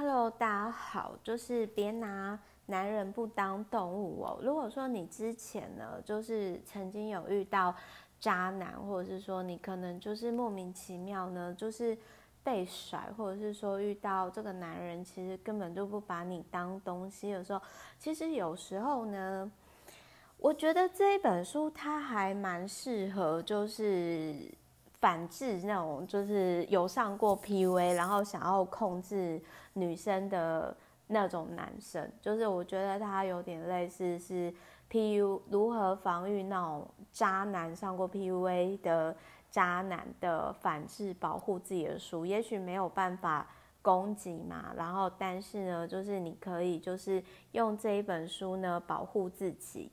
Hello，大家好，就是别拿男人不当动物哦。如果说你之前呢，就是曾经有遇到渣男，或者是说你可能就是莫名其妙呢，就是被甩，或者是说遇到这个男人其实根本就不把你当东西的时候，其实有时候呢，我觉得这一本书它还蛮适合，就是反制那种就是有上过 PUA，然后想要控制。女生的那种男生，就是我觉得他有点类似是 PU 如何防御那种渣男上过 PUA 的渣男的反制保护自己的书，也许没有办法攻击嘛，然后但是呢，就是你可以就是用这一本书呢保护自己。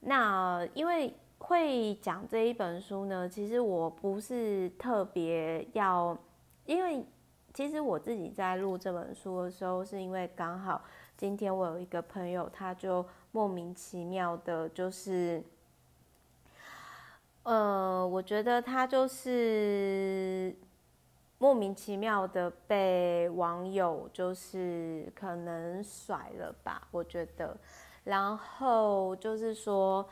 那因为会讲这一本书呢，其实我不是特别要，因为。其实我自己在录这本书的时候，是因为刚好今天我有一个朋友，他就莫名其妙的，就是，呃，我觉得他就是莫名其妙的被网友就是可能甩了吧，我觉得，然后就是说。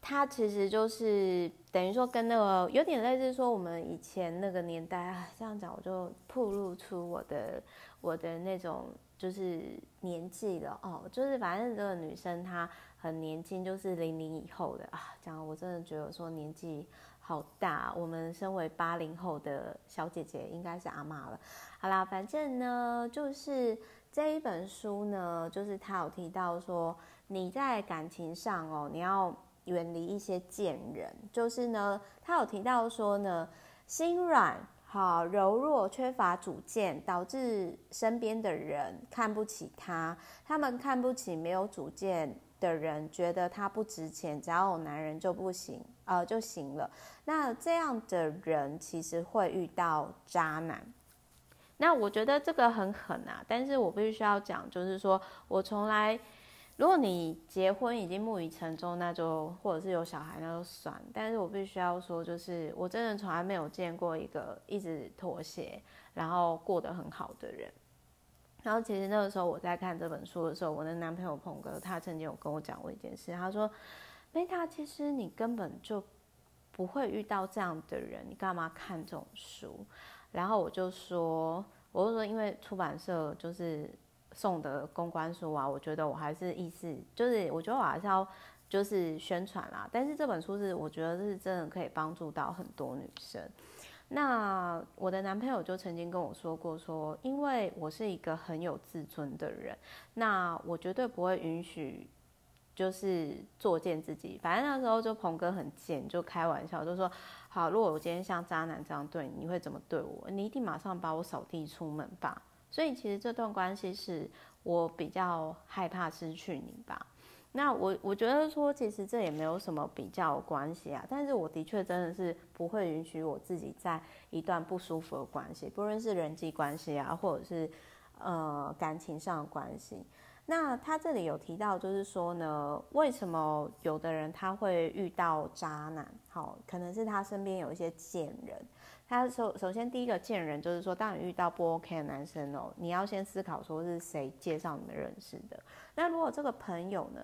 他其实就是等于说跟那个有点类似，说我们以前那个年代啊，这样讲我就暴露出我的我的那种就是年纪了哦，就是反正这个女生她很年轻，就是零零以后的啊，讲我真的觉得说年纪好大，我们身为八零后的小姐姐应该是阿嬷了。好啦，反正呢就是这一本书呢，就是他有提到说你在感情上哦，你要。远离一些贱人，就是呢，他有提到说呢，心软、好柔弱、缺乏主见，导致身边的人看不起他。他们看不起没有主见的人，觉得他不值钱，只要有男人就不行，呃，就行了。那这样的人其实会遇到渣男。那我觉得这个很狠啊，但是我必须要讲，就是说我从来。如果你结婚已经木已成舟，那就或者是有小孩，那就算。但是我必须要说，就是我真的从来没有见过一个一直妥协，然后过得很好的人。然后其实那个时候我在看这本书的时候，我的男朋友鹏哥他曾经有跟我讲过一件事，他说：“Meta，其实你根本就不会遇到这样的人，你干嘛看这种书？”然后我就说：“我就说，因为出版社就是。”送的公关书啊，我觉得我还是意思就是，我觉得我还是要就是宣传啦。但是这本书是我觉得是真的可以帮助到很多女生。那我的男朋友就曾经跟我说过说，因为我是一个很有自尊的人，那我绝对不会允许就是作践自己。反正那时候就鹏哥很贱，就开玩笑就说，好，如果我今天像渣男这样对你，你会怎么对我？你一定马上把我扫地出门吧。所以其实这段关系是我比较害怕失去你吧。那我我觉得说，其实这也没有什么比较关系啊。但是我的确真的是不会允许我自己在一段不舒服的关系，不论是人际关系啊，或者是呃感情上的关系。那他这里有提到，就是说呢，为什么有的人他会遇到渣男？好，可能是他身边有一些贱人。他首首先第一个贱人就是说，当你遇到不 OK 的男生哦，你要先思考说是谁介绍你们认识的。那如果这个朋友呢，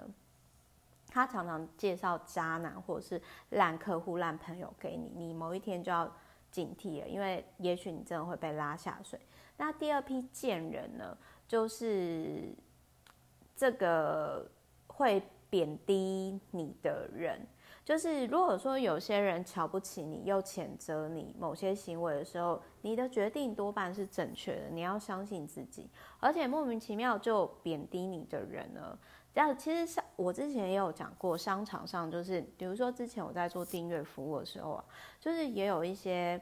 他常常介绍渣男或者是烂客户、烂朋友给你，你某一天就要警惕了，因为也许你真的会被拉下水。那第二批贱人呢，就是这个会贬低你的人。就是如果说有些人瞧不起你，又谴责你某些行为的时候，你的决定多半是正确的。你要相信自己，而且莫名其妙就贬低你的人呢，这样其实像我之前也有讲过，商场上就是，比如说之前我在做订阅服务的时候啊，就是也有一些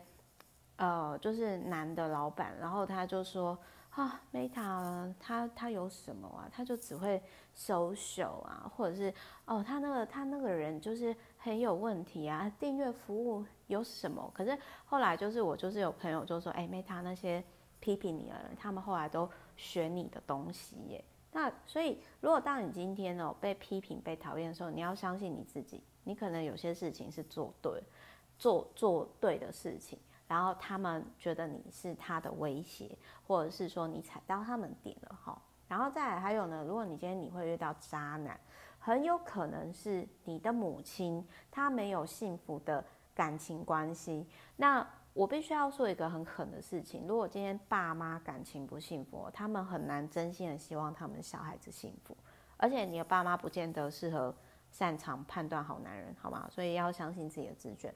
呃，就是男的老板，然后他就说。啊，Meta，他他有什么啊？他就只会收手啊，或者是哦，他那个他那个人就是很有问题啊。订阅服务有什么？可是后来就是我就是有朋友就说，哎，Meta 那些批评你的人，他们后来都学你的东西耶。那所以，如果当你今天哦被批评、被讨厌的时候，你要相信你自己，你可能有些事情是做对，做做对的事情。然后他们觉得你是他的威胁，或者是说你踩到他们点了哈。然后再还有呢，如果你今天你会遇到渣男，很有可能是你的母亲她没有幸福的感情关系。那我必须要说一个很狠的事情，如果今天爸妈感情不幸福，他们很难真心的希望他们小孩子幸福，而且你的爸妈不见得适合擅长判断好男人，好吗？所以要相信自己的直觉。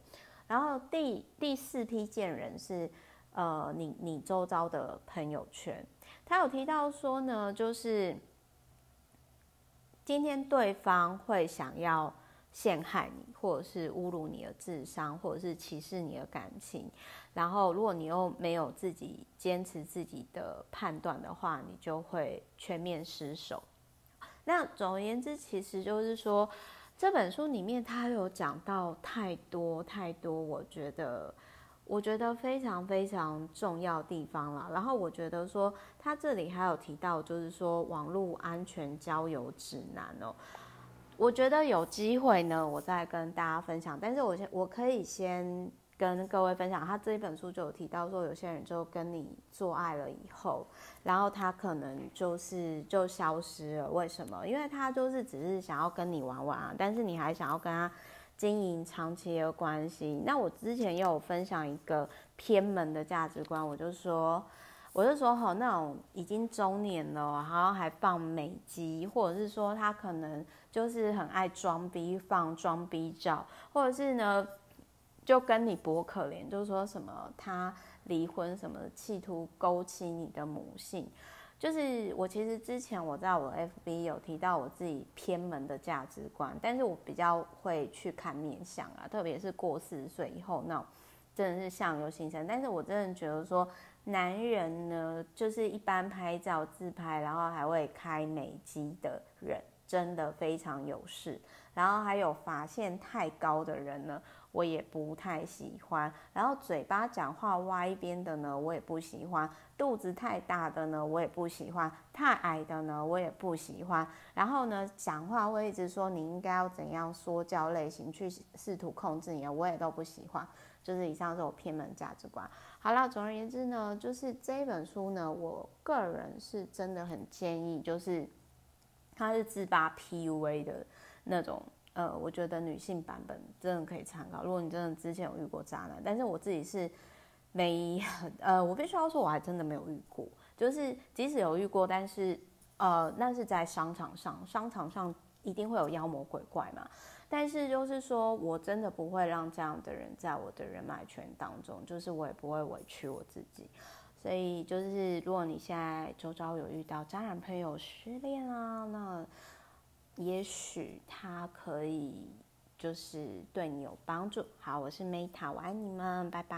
然后第第四批贱人是，呃，你你周遭的朋友圈，他有提到说呢，就是今天对方会想要。陷害你，或者是侮辱你的智商，或者是歧视你的感情。然后，如果你又没有自己坚持自己的判断的话，你就会全面失守。那总而言之，其实就是说，这本书里面他有讲到太多太多，我觉得我觉得非常非常重要地方了。然后，我觉得说他这里还有提到，就是说网络安全交友指南哦。我觉得有机会呢，我再跟大家分享。但是我先，我可以先跟各位分享，他这一本书就有提到说，有些人就跟你做爱了以后，然后他可能就是就消失了。为什么？因为他就是只是想要跟你玩玩啊，但是你还想要跟他经营长期的关系。那我之前也有分享一个偏门的价值观，我就说。我就说，好那种已经中年了，然后还放美肌，或者是说他可能就是很爱装逼，放装逼照，或者是呢，就跟你博可怜，就是说什么他离婚什么，企图勾起你的母性。就是我其实之前我在我 FB 有提到我自己偏门的价值观，但是我比较会去看面相啊，特别是过四十岁以后那真的是相由心生，但是我真的觉得说。男人呢，就是一般拍照自拍，然后还会开美肌的人，真的非常有事。然后还有发线太高的人呢，我也不太喜欢。然后嘴巴讲话歪边的呢，我也不喜欢。肚子太大的呢，我也不喜欢。太矮的呢，我也不喜欢。然后呢，讲话会一直说你应该要怎样说教类型去试图控制你，我也都不喜欢。就是以上是我偏门价值观。好了，总而言之呢，就是这本书呢，我个人是真的很建议，就是它是自拔 PUA 的那种，呃，我觉得女性版本真的可以参考。如果你真的之前有遇过渣男，但是我自己是没，呃，我必须要说，我还真的没有遇过。就是即使有遇过，但是呃，那是在商场上，商场上一定会有妖魔鬼怪嘛。但是就是说，我真的不会让这样的人在我的人脉圈当中，就是我也不会委屈我自己。所以就是，如果你现在周遭有遇到渣男朋友失恋啊，那也许他可以就是对你有帮助。好，我是 Meta，我爱你们，拜拜。